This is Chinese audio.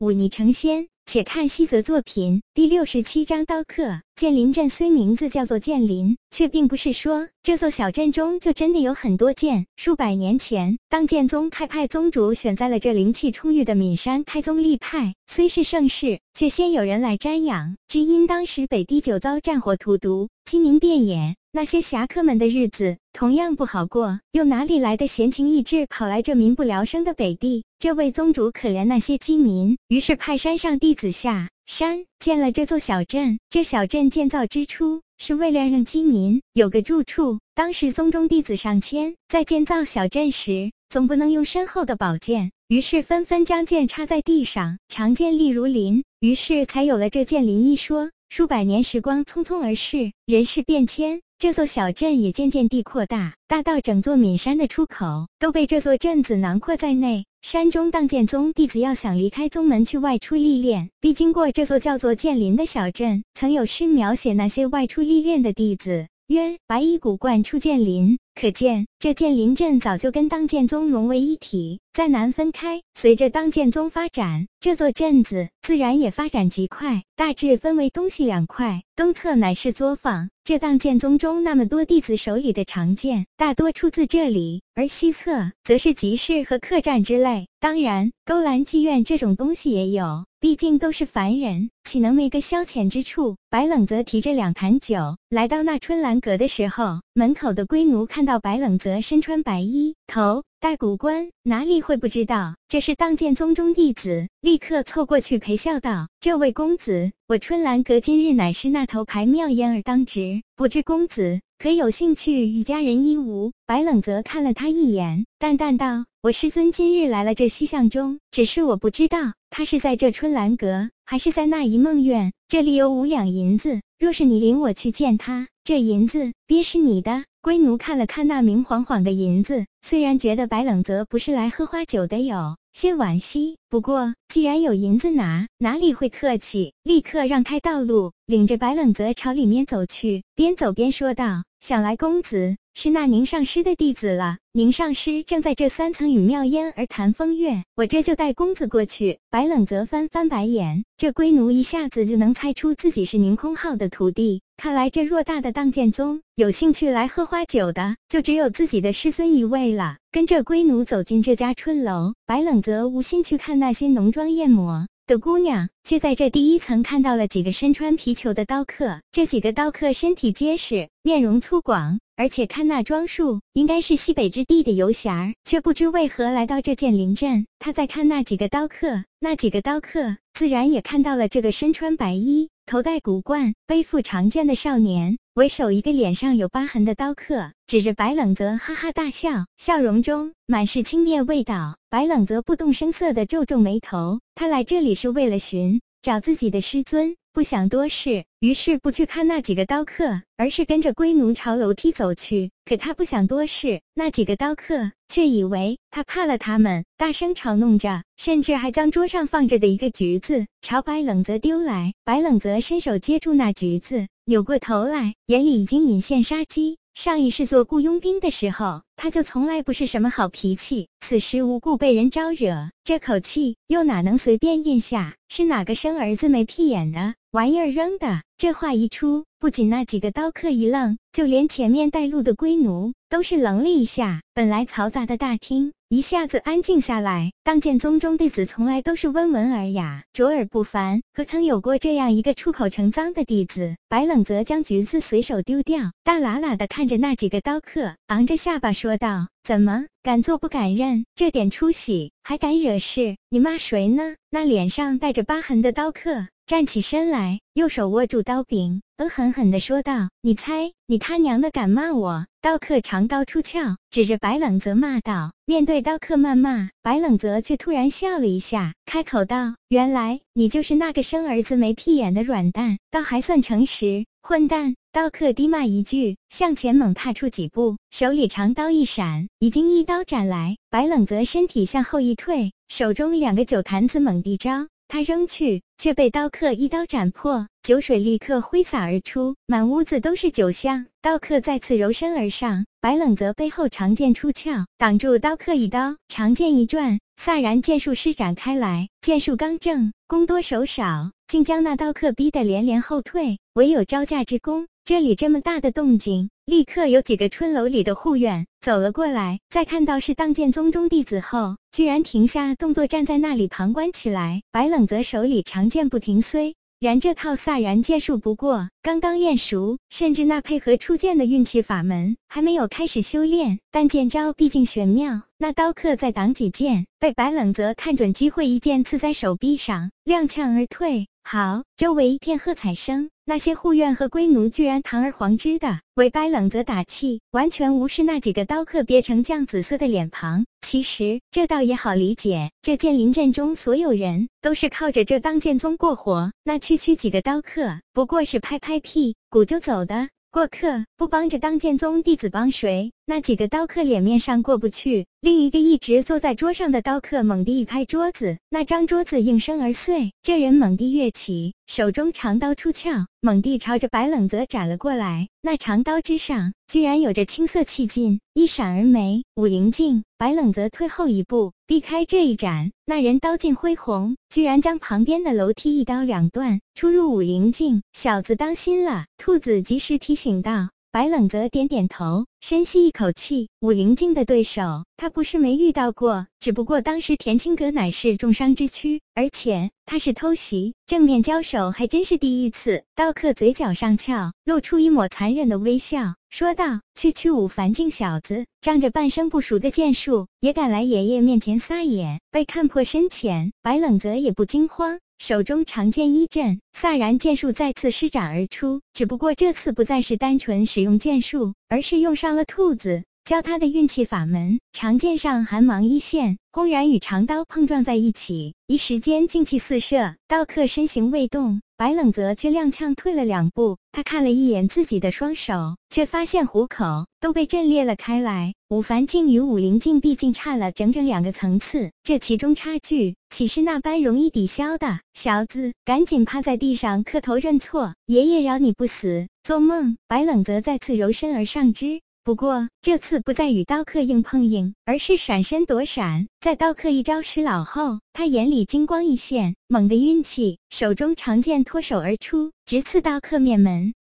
忤逆成仙。且看西泽作品第六十七章刀客。剑林镇虽名字叫做剑林，却并不是说这座小镇中就真的有很多剑。数百年前，当剑宗开派宗主选在了这灵气充裕的岷山开宗立派，虽是盛世，却先有人来瞻仰。只因当时北地久遭战火荼毒，鸡鸣遍野，那些侠客们的日子同样不好过，又哪里来的闲情逸致跑来这民不聊生的北地？这位宗主可怜那些饥民，于是派山上弟子下。山建了这座小镇。这小镇建造之初，是为了让饥民有个住处。当时宗中弟子上千，在建造小镇时，总不能用身后的宝剑，于是纷纷将剑插在地上，长剑立如林，于是才有了这剑林一说。数百年时光匆匆而逝，人事变迁，这座小镇也渐渐地扩大，大到整座岷山的出口都被这座镇子囊括在内。山中荡剑宗弟子要想离开宗门去外出历练，必经过这座叫做剑林的小镇。曾有诗描写那些外出历练的弟子，曰：“白衣古冠出剑林。”可见这剑林镇早就跟当剑宗融为一体，再难分开。随着当剑宗发展，这座镇子自然也发展极快，大致分为东西两块。东侧乃是作坊，这当剑宗中那么多弟子手里的长剑，大多出自这里；而西侧则是集市和客栈之类。当然，勾栏妓院这种东西也有，毕竟都是凡人，岂能没个消遣之处？白冷则提着两坛酒来到那春兰阁的时候，门口的龟奴看到白冷泽身穿白衣，头。戴古冠哪里会不知道这是当剑宗中弟子？立刻凑过去陪笑道：“这位公子，我春兰阁今日乃是那头牌妙烟儿当值，不知公子可有兴趣与佳人一晤？”白冷泽看了他一眼，淡淡道：“我师尊今日来了这西巷中，只是我不知道他是在这春兰阁，还是在那一梦院。这里有五两银子，若是你领我去见他，这银子便是你的。”龟奴看了看那明晃晃的银子，虽然觉得白冷泽不是来喝花酒的，有些惋惜。不过既然有银子拿，哪里会客气？立刻让开道路，领着白冷泽朝里面走去，边走边说道：“想来公子是那宁上师的弟子了。宁上师正在这三层与妙烟儿谈风月，我这就带公子过去。”白冷泽翻翻白眼，这龟奴一下子就能猜出自己是宁空浩的徒弟。看来这偌大的荡剑宗，有兴趣来喝花酒的，就只有自己的师尊一位了。跟着龟奴走进这家春楼，白冷泽无心去看那些浓妆艳抹的姑娘，却在这第一层看到了几个身穿皮球的刀客。这几个刀客身体结实，面容粗犷，而且看那装束，应该是西北之地的游侠，却不知为何来到这剑林镇。他在看那几个刀客，那几个刀客自然也看到了这个身穿白衣。头戴古冠、背负长剑的少年，为首一个脸上有疤痕的刀客，指着白冷泽哈哈大笑，笑容中满是轻蔑味道。白冷泽不动声色地皱皱眉头，他来这里是为了寻找自己的师尊。不想多事，于是不去看那几个刀客，而是跟着龟奴朝楼梯走去。可他不想多事，那几个刀客却以为他怕了他们，大声嘲弄着，甚至还将桌上放着的一个橘子朝白冷泽丢来。白冷泽伸手接住那橘子，扭过头来，眼里已经隐现杀机。上一世做雇佣兵的时候，他就从来不是什么好脾气。此时无故被人招惹，这口气又哪能随便咽下？是哪个生儿子没屁眼的玩意儿扔的？这话一出，不仅那几个刀客一愣，就连前面带路的龟奴都是愣了一下。本来嘈杂的大厅。一下子安静下来。当剑宗中弟子从来都是温文尔雅、卓尔不凡，可曾有过这样一个出口成脏的弟子？白冷则将橘子随手丢掉，大喇喇的看着那几个刀客，昂着下巴说道：“怎么敢做不敢认？这点出息还敢惹事？你骂谁呢？”那脸上带着疤痕的刀客站起身来，右手握住刀柄，恶狠狠地说道：“你猜，你他娘的敢骂我？”刀客长刀出鞘，指着白冷泽骂道：“面对刀客谩骂，白冷泽却突然笑了一下，开口道：‘原来你就是那个生儿子没屁眼的软蛋，倒还算诚实，混蛋！’刀客低骂一句，向前猛踏出几步，手里长刀一闪，已经一刀斩来。白冷泽身体向后一退，手中两个酒坛子猛地招。他扔去，却被刀客一刀斩破，酒水立刻挥洒而出，满屋子都是酒香。刀客再次柔身而上，白冷泽背后长剑出鞘，挡住刀客一刀，长剑一转，飒然剑术施展开来，剑术刚正，攻多手少，竟将那刀客逼得连连后退。唯有招架之功。这里这么大的动静，立刻有几个春楼里的护院走了过来，在看到是当剑宗中弟子后，居然停下动作，站在那里旁观起来。白冷泽手里长剑不停，虽然这套飒然剑术不过刚刚练熟，甚至那配合出剑的运气法门还没有开始修炼，但剑招毕竟玄妙。那刀客再挡几剑，被白冷泽看准机会，一剑刺在手臂上，踉跄而退。好，周围一片喝彩声。那些护院和龟奴居然堂而皇之的为白冷泽打气，完全无视那几个刀客憋成酱紫色的脸庞。其实这倒也好理解，这剑林阵中所有人都是靠着这当剑宗过活，那区区几个刀客不过是拍拍屁股就走的。过客不帮着当剑宗弟子帮谁？那几个刀客脸面上过不去。另一个一直坐在桌上的刀客猛地一拍桌子，那张桌子应声而碎。这人猛地跃起，手中长刀出鞘，猛地朝着白冷泽斩了过来。那长刀之上居然有着青色气劲，一闪而没。武灵镜，白冷泽退后一步，避开这一斩。那人刀劲恢宏，居然将旁边的楼梯一刀两断，出入武灵镜。小子当心了！兔子及时提醒道。白冷泽点点头，深吸一口气。武灵境的对手，他不是没遇到过，只不过当时田青阁乃是重伤之躯，而且他是偷袭，正面交手还真是第一次。刀客嘴角上翘，露出一抹残忍的微笑，说道：“区区武凡境小子，仗着半生不熟的剑术，也敢来爷爷面前撒野，被看破深浅。”白冷泽也不惊慌。手中长剑一震，飒然剑术再次施展而出。只不过这次不再是单纯使用剑术，而是用上了兔子教他的运气法门。长剑上寒芒一现，轰然与长刀碰撞在一起，一时间劲气四射。刀客身形未动。白冷泽却踉跄退了两步，他看了一眼自己的双手，却发现虎口都被震裂了开来。武凡境与武灵境毕竟差了整整两个层次，这其中差距岂是那般容易抵消的？小子，赶紧趴在地上磕头认错，爷爷饶你不死！做梦！白冷泽再次柔身而上之。不过这次不再与刀客硬碰硬，而是闪身躲闪。在刀客一招失老后，他眼里金光一现，猛地运气，手中长剑脱手而出，直刺刀客面门。